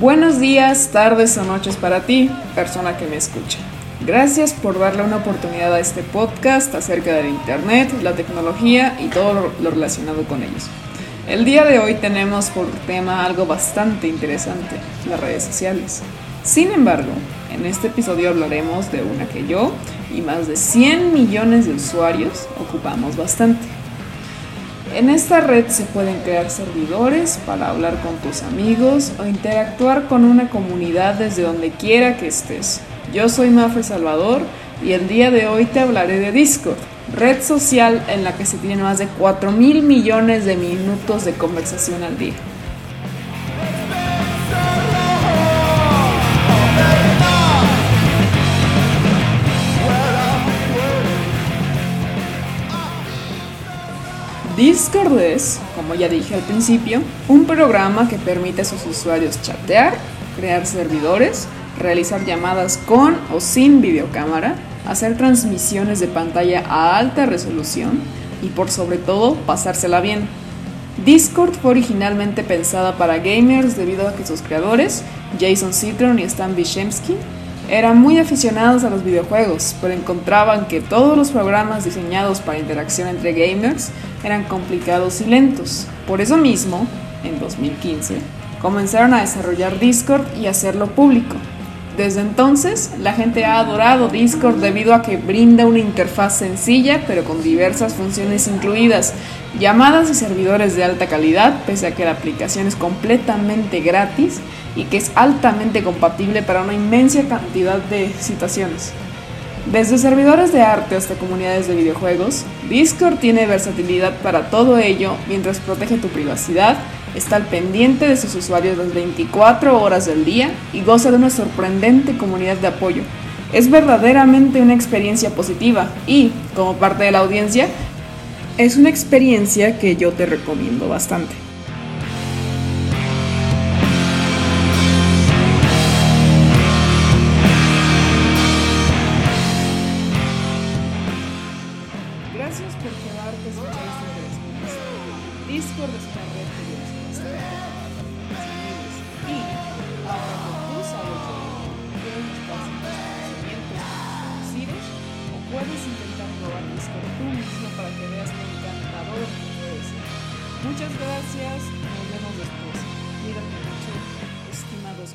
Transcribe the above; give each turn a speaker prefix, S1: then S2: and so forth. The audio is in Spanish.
S1: Buenos días, tardes o noches para ti, persona que me escucha. Gracias por darle una oportunidad a este podcast acerca del Internet, la tecnología y todo lo relacionado con ellos. El día de hoy tenemos por tema algo bastante interesante, las redes sociales. Sin embargo, en este episodio hablaremos de una que yo y más de 100 millones de usuarios ocupamos bastante. En esta red se pueden crear servidores para hablar con tus amigos o interactuar con una comunidad desde donde quiera que estés. Yo soy Mafre Salvador y el día de hoy te hablaré de Discord, red social en la que se tienen más de 4 mil millones de minutos de conversación al día. Discord es, como ya dije al principio, un programa que permite a sus usuarios chatear, crear servidores, realizar llamadas con o sin videocámara, hacer transmisiones de pantalla a alta resolución y por sobre todo pasársela bien. Discord fue originalmente pensada para gamers debido a que sus creadores, Jason Citron y Stan Vyshemsky, eran muy aficionados a los videojuegos, pero encontraban que todos los programas diseñados para interacción entre gamers eran complicados y lentos. Por eso mismo, en 2015, comenzaron a desarrollar Discord y hacerlo público. Desde entonces, la gente ha adorado Discord debido a que brinda una interfaz sencilla pero con diversas funciones incluidas, llamadas y servidores de alta calidad, pese a que la aplicación es completamente gratis y que es altamente compatible para una inmensa cantidad de situaciones. Desde servidores de arte hasta comunidades de videojuegos, Discord tiene versatilidad para todo ello mientras protege tu privacidad, está al pendiente de sus usuarios las 24 horas del día y goza de una sorprendente comunidad de apoyo. Es verdaderamente una experiencia positiva y, como parte de la audiencia, es una experiencia que yo te recomiendo bastante. Gracias por quedarte a escuchar este Discord es una red que yo y ahora que tú sabes de buscar conocimientos parecidos o puedes intentar probar Discord tú mismo para que veas lo encantador que ser. Muchas gracias, nos vemos después. Cuídate mucho, estimados